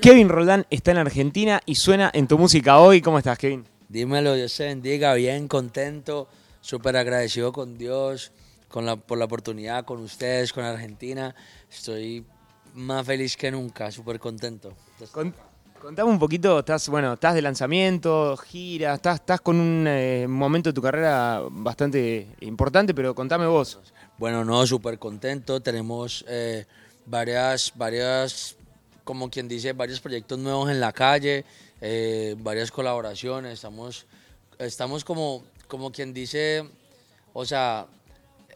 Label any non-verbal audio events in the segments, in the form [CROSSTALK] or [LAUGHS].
Kevin Roldán está en Argentina y suena en tu música hoy. ¿Cómo estás, Kevin? Dímelo, Dios se bendiga, bien, contento, súper agradecido con Dios, con la, por la oportunidad, con ustedes, con Argentina. Estoy más feliz que nunca, súper contento. Contame un poquito, estás, bueno, estás de lanzamiento, gira, estás, estás con un eh, momento de tu carrera bastante importante, pero contame vos. Bueno, no, súper contento. Tenemos eh, varias, varias, como quien dice, varios proyectos nuevos en la calle, eh, varias colaboraciones. Estamos, estamos como, como quien dice, o sea,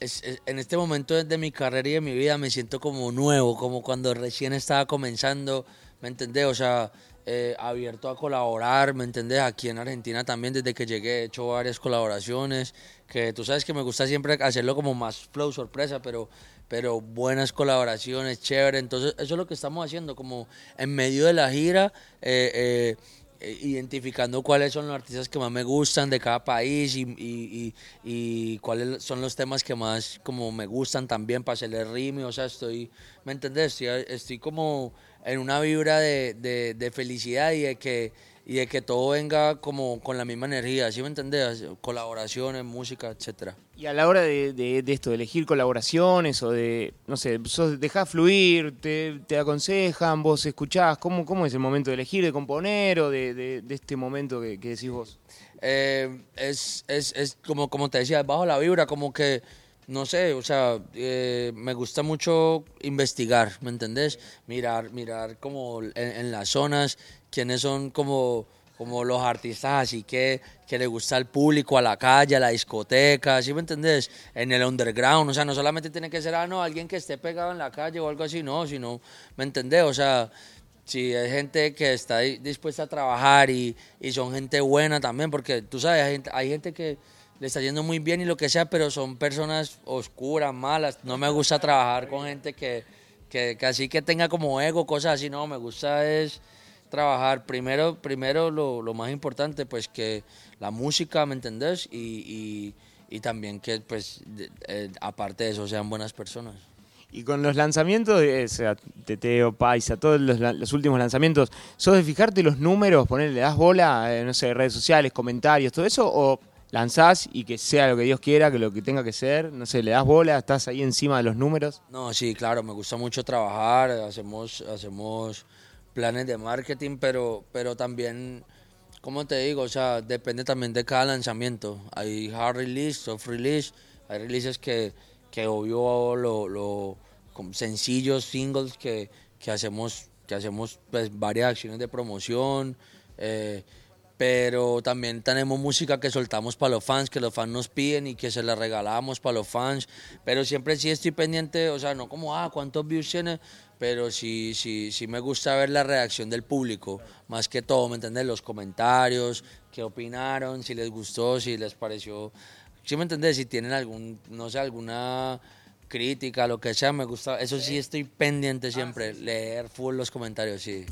en este momento de mi carrera y de mi vida me siento como nuevo, como cuando recién estaba comenzando, ¿me entendés? O sea, eh, abierto a colaborar, ¿me entendés? Aquí en Argentina también, desde que llegué he hecho varias colaboraciones, que tú sabes que me gusta siempre hacerlo como más flow, sorpresa, pero, pero buenas colaboraciones, chévere. Entonces, eso es lo que estamos haciendo, como en medio de la gira, eh, eh, identificando cuáles son los artistas que más me gustan de cada país y, y, y, cuáles son los temas que más como me gustan también para hacerle rime, o sea, estoy, ¿me entendés? Estoy, como en una vibra de, de, de felicidad y de que y de que todo venga como con la misma energía, ¿sí me entendés? Colaboraciones, música, etcétera. Y a la hora de, esto, de elegir colaboraciones o de, no sé, dejás fluir, te, aconsejan, vos escuchás, ¿cómo, ¿cómo es el momento de elegir, de componer o de, este momento que, decís vos? Eh, es, es, es como, como te decía, bajo la vibra, como que no sé, o sea, eh, me gusta mucho investigar, ¿me entendés? Mirar, mirar como en, las zonas quiénes son como, como los artistas así que, que le gusta al público, a la calle, a la discoteca, ¿sí me entendés? En el underground, o sea, no solamente tiene que ser, ah, no, alguien que esté pegado en la calle o algo así, no, sino, ¿me entendés? O sea, si hay gente que está dispuesta a trabajar y, y son gente buena también, porque tú sabes, hay gente, hay gente que le está yendo muy bien y lo que sea, pero son personas oscuras, malas. No me gusta trabajar con gente que, que, así que tenga como ego, cosas así. No, me gusta es trabajar primero, primero lo, lo más importante, pues que la música, ¿me entendés? Y, y, también que, pues, eh, aparte de eso, sean buenas personas. Y con los lanzamientos, de, o sea, Teteo, Paisa, todos los, los, últimos lanzamientos, ¿sos de fijarte los números, ponerle, das bola, eh, no sé, redes sociales, comentarios, todo eso? ¿O lanzás y que sea lo que Dios quiera, que lo que tenga que ser, no sé, le das bola, estás ahí encima de los números. No, sí, claro, me gusta mucho trabajar, hacemos, hacemos planes de marketing, pero, pero también, como te digo, o sea, depende también de cada lanzamiento. Hay hard release, soft release, hay releases que, que obvio lo, lo sencillos, singles que, que hacemos, que hacemos pues, varias acciones de promoción. Eh, pero también tenemos música que soltamos para los fans, que los fans nos piden y que se la regalamos para los fans, pero siempre sí estoy pendiente, o sea, no como, ah, cuántos views tiene, pero sí, sí, sí me gusta ver la reacción del público, más que todo, ¿me entiendes? Los comentarios, qué opinaron, si les gustó, si les pareció, ¿sí me entiendes? Si tienen algún, no sé, alguna crítica, lo que sea, me gusta, eso sí estoy pendiente siempre, leer full los comentarios, sí.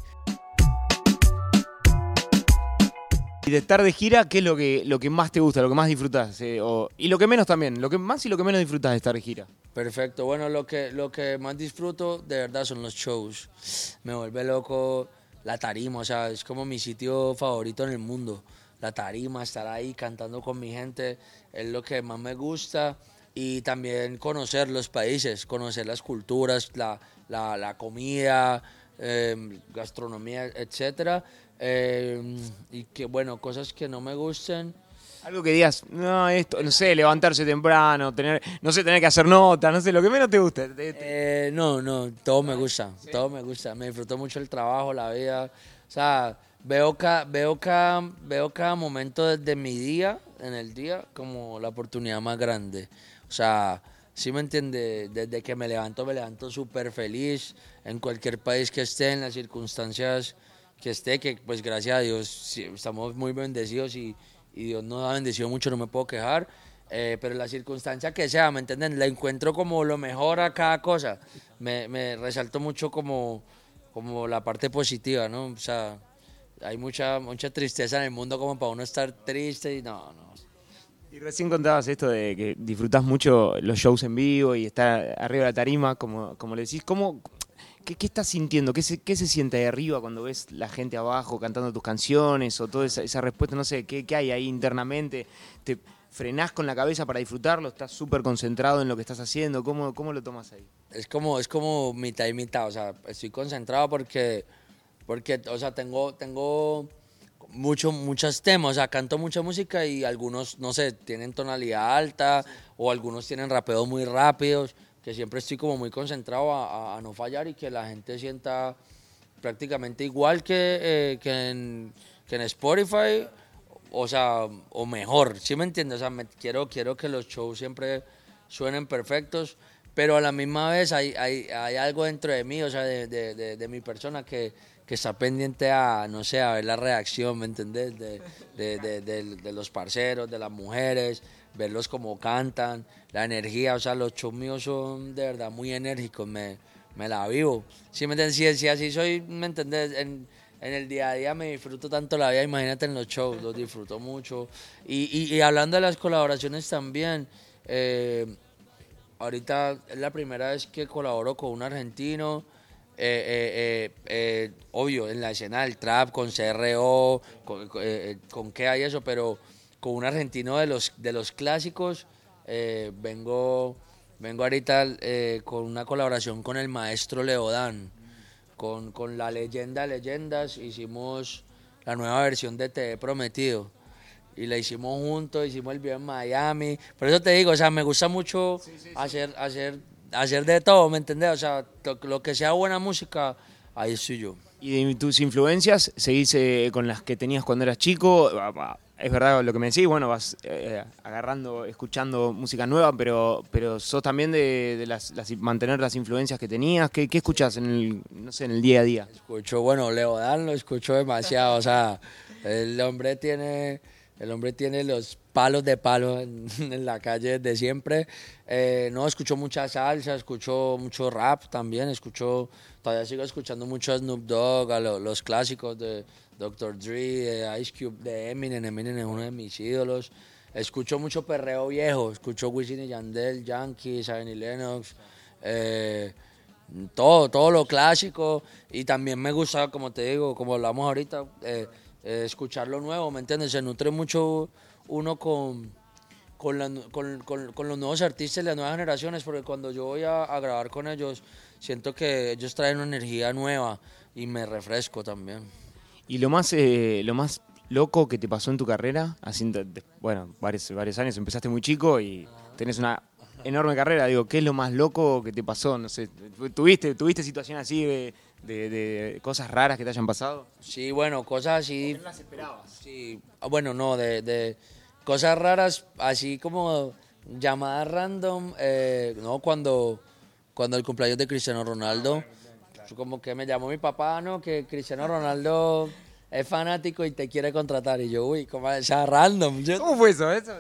Y de estar de gira, ¿qué es lo que, lo que más te gusta, lo que más disfrutas? Eh, y lo que menos también, lo que más y lo que menos disfrutas de estar de gira. Perfecto, bueno, lo que, lo que más disfruto de verdad son los shows. Me vuelve loco la tarima, o sea, es como mi sitio favorito en el mundo. La tarima, estar ahí cantando con mi gente, es lo que más me gusta. Y también conocer los países, conocer las culturas, la, la, la comida, eh, gastronomía, y que, bueno, cosas que no me gusten. Algo que digas, no, esto, no sé, levantarse temprano, tener, no sé, tener que hacer notas, no sé, lo que menos te guste. Eh, no, no, todo me gusta, todo me gusta. Me disfruto mucho el trabajo, la vida. O sea, veo cada, veo cada, veo cada momento de mi día, en el día, como la oportunidad más grande. O sea, sí me entiende, desde que me levanto, me levanto súper feliz en cualquier país que esté, en las circunstancias que esté, que pues gracias a Dios estamos muy bendecidos y, Dios nos ha bendecido mucho, no me puedo quejar. Eh, pero la circunstancia que sea, ¿me entienden? La encuentro como lo mejor a cada cosa. Me, me resalto mucho como, como la parte positiva, ¿no? O sea, hay mucha, mucha tristeza en el mundo como para uno estar triste y no, no. Y recién contabas esto de que disfrutás mucho los shows en vivo y estar arriba de la tarima, como, como le decís. ¿Cómo, qué, qué, estás sintiendo? ¿Qué se, ¿Qué se siente ahí arriba cuando ves la gente abajo cantando tus canciones o toda esa, esa respuesta? No sé, ¿qué, ¿qué, hay ahí internamente? ¿Te frenás con la cabeza para disfrutarlo? ¿Estás súper concentrado en lo que estás haciendo? ¿Cómo, ¿Cómo lo tomas ahí? Es como, es como mitad y mitad. O sea, estoy concentrado porque, porque o sea, tengo... tengo mucho, muchos temas, o sea, canto mucha música y algunos, no sé, tienen tonalidad alta o algunos tienen rapeos muy rápidos, que siempre estoy como muy concentrado a, no fallar y que la gente sienta prácticamente igual que, eh, que, en, Spotify, o sea, o mejor, ¿sí me entiendes? O sea, quiero, quiero que los shows siempre suenen perfectos, pero a la misma vez hay, hay, algo dentro de mí, o sea, de, de, mi persona que que está pendiente a, no sé, a ver la reacción, ¿me entendés? De, los parceros, de las mujeres, verlos como cantan, la energía, o sea, los shows míos son de verdad muy enérgicos, me, me la vivo. ¿Sí me? Si, si así soy, ¿me entendés? En, en el día a día me disfruto tanto la vida, imagínate en los shows, los disfruto mucho. Y, y, hablando de las colaboraciones también, eh, ahorita es la primera vez que colaboro con un argentino. Eh, eh, obvio, en la escena del trap, con CRO, con, con qué hay eso, pero con un argentino de los, de los clásicos, vengo, vengo ahorita con una colaboración con el maestro Leodán, con, con la leyenda de leyendas, hicimos la nueva versión de Te he prometido. Y la hicimos juntos, hicimos el video en Miami. Por eso te digo, o sea, me gusta mucho sí, sí, sí. hacer, hacer hacer de todo, ¿me entendés? O sea, lo, lo, que sea buena música, ahí estoy yo. ¿Y de tus influencias seguís eh, con las que tenías cuando eras chico? Es verdad lo que me decís, bueno, vas eh, agarrando, escuchando música nueva, pero, pero sos también de, las, las, mantener las influencias que tenías. ¿Qué, ¿Qué, escuchas en el, no sé, en el día a día? Escucho, bueno, Leo Dan lo escucho demasiado, o sea, el hombre tiene el hombre tiene los palos de palo en, [LAUGHS] en la calle de siempre. Eh, no, escucho mucha salsa, escucho mucho rap también, escucho, todavía sigo escuchando mucho Snoop Dogg, a lo, los clásicos de Dr. Dre, Ice Cube, de Eminem, Eminem es uno de mis ídolos. Escucho mucho perreo viejo, escucho Wisin y Yandel, Yankee, Zion y Lennox, eh, todo, todo lo clásico. Y también me gusta, como te digo, como hablamos ahorita, eh, eh, escuchar lo nuevo, ¿me entiendes? Se nutre mucho uno con, con, la, con, con, con, los nuevos artistas, las nuevas generaciones, porque cuando yo voy a, a, grabar con ellos, siento que ellos traen una energía nueva y me refresco también. ¿Y lo más, eh, lo más loco que te pasó en tu carrera? Bueno, varios, varios años, empezaste muy chico y tenés una enorme carrera. Digo, ¿qué es lo más loco que te pasó? No sé, ¿tuviste, tuviste situaciones así de, de, de, cosas raras que te hayan pasado? Sí, bueno, cosas así. ¿No las esperabas? Sí, bueno, no, de, de cosas raras, así como llamadas random, eh, no, cuando, cuando el cumpleaños de Cristiano Ronaldo, como que me llamó mi papá, no, que Cristiano Ronaldo es fanático y te quiere contratar. Y yo, uy, como esa random. Yo, ¿Cómo fue eso? eso?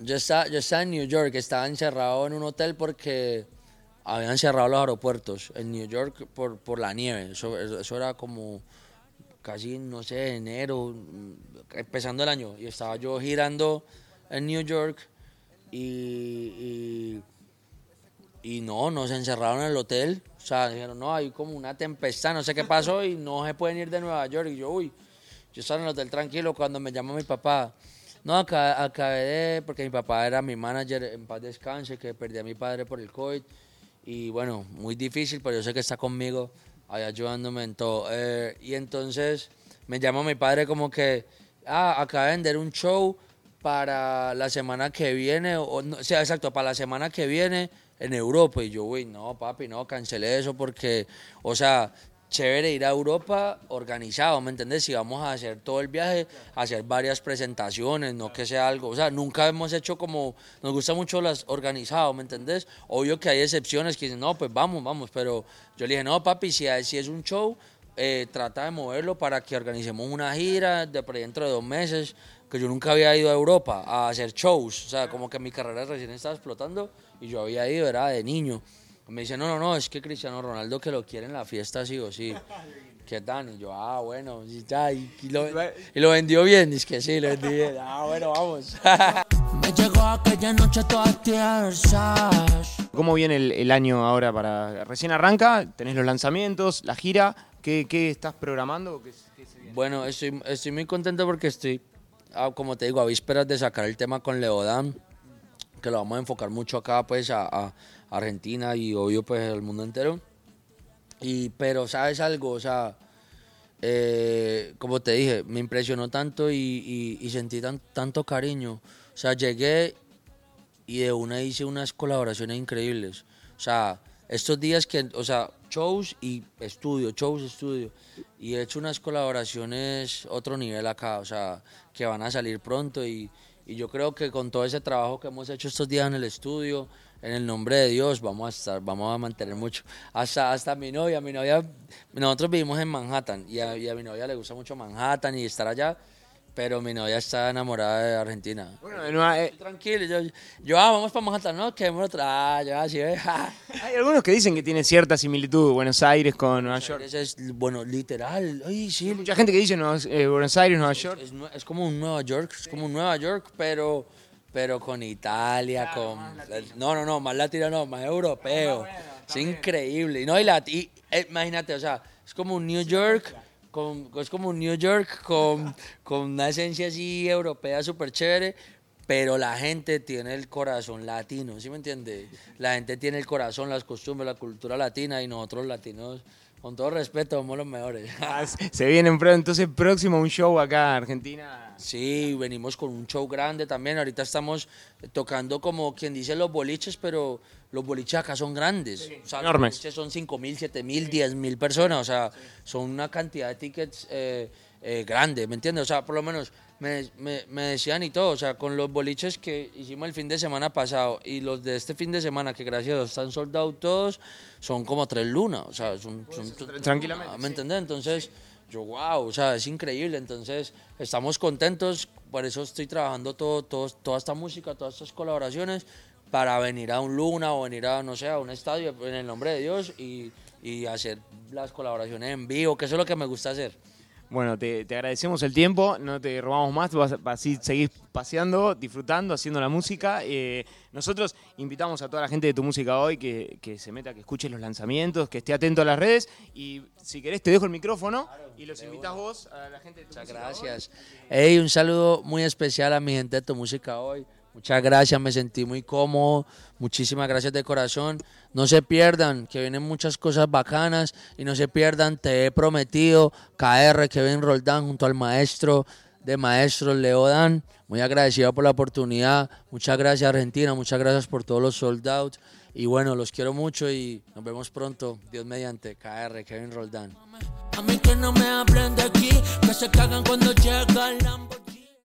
Yo, estaba, yo estaba en New York, estaba encerrado en un hotel porque habían cerrado los aeropuertos en New York por, por la nieve. Eso, eso era como casi, no sé, enero, empezando el año. Y estaba yo girando en New York y, y, y no, nos encerraron en el hotel. O sea, dijeron, no, hay como una tempestad, no sé qué pasó y no se pueden ir de Nueva York. Y yo, uy, yo estaba en el hotel tranquilo cuando me llamó mi papá. No, acabé de, porque mi papá era mi manager en paz descanse, que perdí a mi padre por el COVID. Y bueno, muy difícil, pero yo sé que está conmigo, ahí ayudándome en todo. Eh, y entonces me llamó mi padre como que, ah, acaba de vender un show para la semana que viene, o, no, o sea, exacto, para la semana que viene en Europa. Y yo, uy, no, papi, no, cancelé eso porque, o sea, chévere ir a Europa organizado, ¿me entendés? Si vamos a hacer todo el viaje, hacer varias presentaciones, no que sea algo, o sea, nunca hemos hecho como, nos gusta mucho las organizados, ¿me entendés? Obvio que hay excepciones que dicen, no, pues vamos, vamos, pero yo le dije, no, papi, si, si es un show, eh, trata de moverlo para que organicemos una gira de dentro de dos meses, que yo nunca había ido a Europa a hacer shows, o sea, como que mi carrera recién estaba explotando y yo había ido, era de niño. Me dice, no, no, no, es que Cristiano Ronaldo que lo quiere en la fiesta sí o sí. [LAUGHS] ¿Qué tal? Y yo, ah, bueno, y, ya, y, y, lo, y lo vendió bien, es que sí, lo vendí bien. Ah, bueno, vamos. [LAUGHS] aquella noche todas tiesas. ¿Cómo viene el, el año ahora para... Recién arranca, tenés los lanzamientos, la gira, ¿qué, qué estás programando? ¿Qué- qué se viene? Bueno, estoy, estoy muy contento porque estoy, ah, como te digo, a vísperas de sacar el tema con Leodan, que lo vamos a enfocar mucho acá, pues, a, a Argentina y obvio, pues, al mundo entero. Y, pero, ¿sabes algo? O sea, eh, como te dije, me impresionó tanto y, y- y sentí tan- tanto cariño. O sea, llegué y de una hice unas colaboraciones increíbles. O sea, estos días que, o sea, shows y estudio, shows, estudio. Y he hecho unas colaboraciones otro nivel acá, o sea, que van a salir pronto y, y yo creo que con todo ese trabajo que hemos hecho estos días en el estudio, en el nombre de Dios, vamos a estar, vamos a mantener mucho. Hasta, hasta mi novia, mi novia, nosotros vivimos en Manhattan y a, y a mi novia le gusta mucho Manhattan y estar allá, pero mi novia está enamorada de Argentina. Bueno, de nueva- eh, Tranquilo, yo, yo ah, vamos para Manhattan, no, quedémonos otra, ah, yo así, eh, hay algunos que dicen que tiene cierta similitud Buenos Aires con Nueva York. Es, bueno, literal, ay, sí, Mucha gente que dice eh, Buenos Aires, Nueva York. es, nue- es como un Nueva York, es como un Nueva York, pero, pero con Italia, con... No, no, no, más latino no, más europeo. es increíble. No, y la, y, eh, imagínate, o sea, es como un New York, con, es como un New York con, [LAUGHS] con una esencia así europea súper chévere, pero la gente tiene el corazón latino, ¿sí me entiende? La gente tiene el corazón, las costumbres, la cultura latina y nosotros latinos, con todo respeto, somos los mejores. [LAUGHS] Ah, Se viene pronto, entonces próximo un show acá en Argentina. Sí, venimos con un show grande también. Ahorita estamos tocando como quien dice los boliches, pero los boliches acá son grandes. O sea, enormes. Los boliches son 5 mil, 7 mil, 10 mil personas. O sea, son una cantidad de tickets eh, eh, grande, ¿me entiendes? O sea, por lo menos me, me- me decían y todo. O sea, con los boliches que hicimos el fin de semana pasado y los de este fin de semana, que gracias a Dios están soldados todos, son como tres lunas. O sea, son, son- tranquilamente, ¿Me sí. entendés? Entonces, yo, wow, o sea, es increíble. Entonces, estamos contentos. Por eso estoy trabajando todo, todo, toda esta música, todas estas colaboraciones, para venir a un Luna o venir a, no sé, a un estadio en el nombre de Dios y, y hacer las colaboraciones en vivo, que eso es lo que me gusta hacer. Bueno, te, te agradecemos el tiempo, no te robamos más, vas, vas a seguir paseando, disfrutando, haciendo la música. Eh, nosotros invitamos a toda la gente de tu música hoy que, que se meta, que escuche los lanzamientos, que esté atento a las redes y si querés te dejo el micrófono y los invitas vos a la gente de tu Muchas música gracias. Hey, un saludo muy especial a mi gente de tu música hoy. Muchas gracias, me sentí muy cómodo. Muchísimas gracias de corazón. No se pierdan, que vienen muchas cosas bacanas. Y no se pierdan, te he prometido, KR, Kevin Roldán, junto al maestro de maestros, Leo Dan. Muy agradecido por la oportunidad. Muchas gracias, Argentina. Muchas gracias por todos los sold. Y bueno, los quiero mucho y nos vemos pronto. Dios mediante, KR, Kevin Roldán. A mí que no me aquí, que se cagan cuando